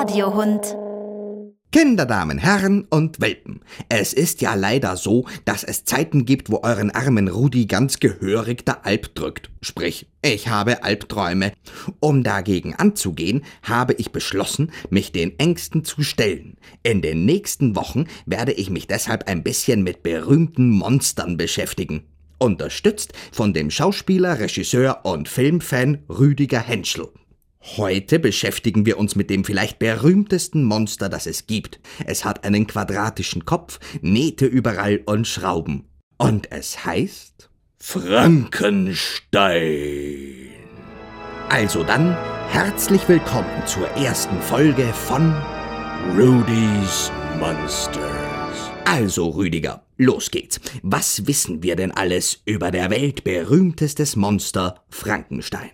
Audiohund. Kinderdamen, Herren und Welpen, es ist ja leider so, dass es Zeiten gibt, wo euren armen Rudi ganz gehörig der Alp drückt. Sprich, ich habe Albträume. Um dagegen anzugehen, habe ich beschlossen, mich den Ängsten zu stellen. In den nächsten Wochen werde ich mich deshalb ein bisschen mit berühmten Monstern beschäftigen. Unterstützt von dem Schauspieler, Regisseur und Filmfan Rüdiger Henschel. Heute beschäftigen wir uns mit dem vielleicht berühmtesten Monster, das es gibt. Es hat einen quadratischen Kopf, Nähte überall und Schrauben. Und es heißt Frankenstein. Also dann, herzlich willkommen zur ersten Folge von Rudy's Monsters. Also, Rüdiger, los geht's. Was wissen wir denn alles über der weltberühmtestes Monster Frankenstein?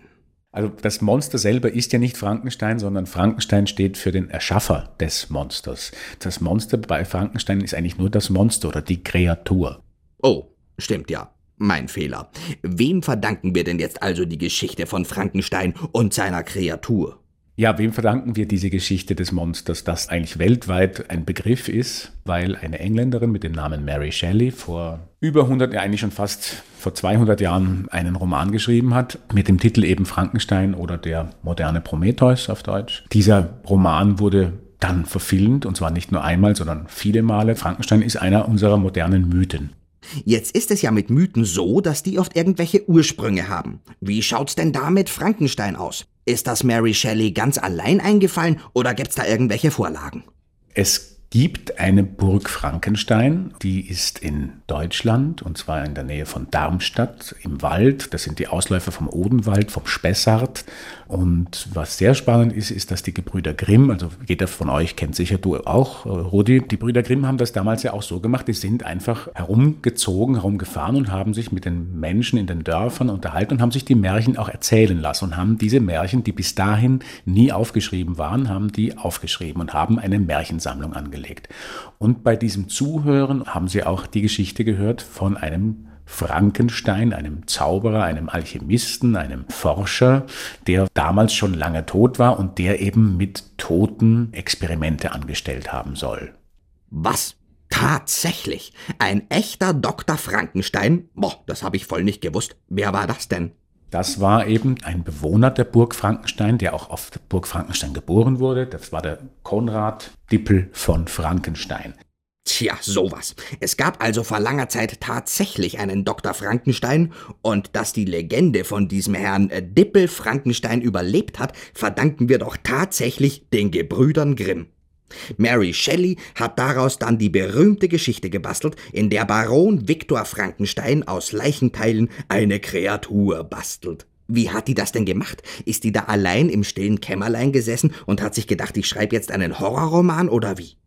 Also das Monster selber ist ja nicht Frankenstein, sondern Frankenstein steht für den Erschaffer des Monsters. Das Monster bei Frankenstein ist eigentlich nur das Monster oder die Kreatur. Oh, stimmt ja. Mein Fehler. Wem verdanken wir denn jetzt also die Geschichte von Frankenstein und seiner Kreatur? Ja, wem verdanken wir diese Geschichte des Monsters, das eigentlich weltweit ein Begriff ist, weil eine Engländerin mit dem Namen Mary Shelley vor über 100, ja eigentlich schon fast vor 200 Jahren einen Roman geschrieben hat, mit dem Titel eben Frankenstein oder der moderne Prometheus auf Deutsch. Dieser Roman wurde dann verfilmt, und zwar nicht nur einmal, sondern viele Male. Frankenstein ist einer unserer modernen Mythen. Jetzt ist es ja mit Mythen so, dass die oft irgendwelche Ursprünge haben. Wie schaut's denn da mit Frankenstein aus? Ist das Mary Shelley ganz allein eingefallen oder gibt's da irgendwelche Vorlagen? Es gibt eine Burg Frankenstein, die ist in Deutschland und zwar in der Nähe von Darmstadt im Wald. Das sind die Ausläufer vom Odenwald, vom Spessart. Und was sehr spannend ist, ist, dass die Gebrüder Grimm, also jeder von euch kennt sicher du auch, äh, Rudi, die Brüder Grimm haben das damals ja auch so gemacht, die sind einfach herumgezogen, herumgefahren und haben sich mit den Menschen in den Dörfern unterhalten und haben sich die Märchen auch erzählen lassen und haben diese Märchen, die bis dahin nie aufgeschrieben waren, haben die aufgeschrieben und haben eine Märchensammlung angelegt angelegt. Und bei diesem Zuhören haben sie auch die Geschichte gehört von einem Frankenstein, einem Zauberer, einem Alchemisten, einem Forscher, der damals schon lange tot war und der eben mit Toten Experimente angestellt haben soll. Was? Tatsächlich? Ein echter Dr. Frankenstein? Boah, das habe ich voll nicht gewusst. Wer war das denn? Das war eben ein Bewohner der Burg Frankenstein, der auch auf der Burg Frankenstein geboren wurde. Das war der Konrad Dippel von Frankenstein. Tja, sowas. Es gab also vor langer Zeit tatsächlich einen Dr. Frankenstein und dass die Legende von diesem Herrn äh, Dippel Frankenstein überlebt hat, verdanken wir doch tatsächlich den Gebrüdern Grimm. Mary Shelley hat daraus dann die berühmte Geschichte gebastelt, in der Baron Viktor Frankenstein aus Leichenteilen eine Kreatur bastelt. Wie hat die das denn gemacht? Ist die da allein im stillen Kämmerlein gesessen und hat sich gedacht, ich schreibe jetzt einen Horrorroman oder wie?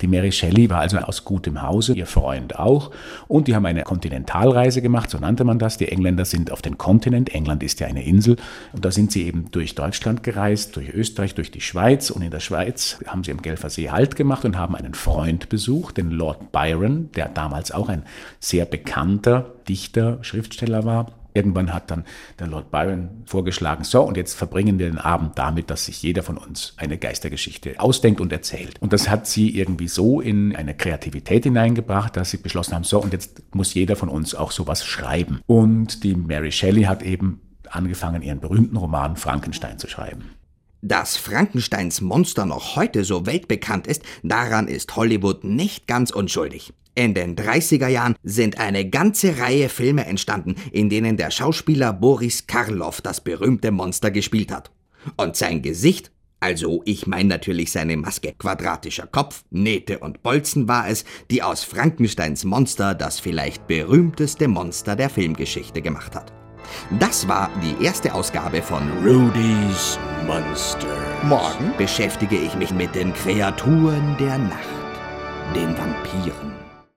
Die Mary Shelley war also aus gutem Hause, ihr Freund auch, und die haben eine Kontinentalreise gemacht, so nannte man das. Die Engländer sind auf den Kontinent, England ist ja eine Insel, und da sind sie eben durch Deutschland gereist, durch Österreich, durch die Schweiz, und in der Schweiz haben sie im Genfersee Halt gemacht und haben einen Freund besucht, den Lord Byron, der damals auch ein sehr bekannter Dichter, Schriftsteller war. Irgendwann hat dann der Lord Byron vorgeschlagen, so, und jetzt verbringen wir den Abend damit, dass sich jeder von uns eine Geistergeschichte ausdenkt und erzählt. Und das hat sie irgendwie so in eine Kreativität hineingebracht, dass sie beschlossen haben, so, und jetzt muss jeder von uns auch sowas schreiben. Und die Mary Shelley hat eben angefangen, ihren berühmten Roman Frankenstein zu schreiben. Dass Frankensteins Monster noch heute so weltbekannt ist, daran ist Hollywood nicht ganz unschuldig. In den 30er Jahren sind eine ganze Reihe Filme entstanden, in denen der Schauspieler Boris Karloff das berühmte Monster gespielt hat. Und sein Gesicht, also ich meine natürlich seine Maske, quadratischer Kopf, Nähte und Bolzen war es, die aus Frankensteins Monster das vielleicht berühmteste Monster der Filmgeschichte gemacht hat. Das war die erste Ausgabe von Rudy's Monster. Morgen beschäftige ich mich mit den Kreaturen der Nacht, den Vampiren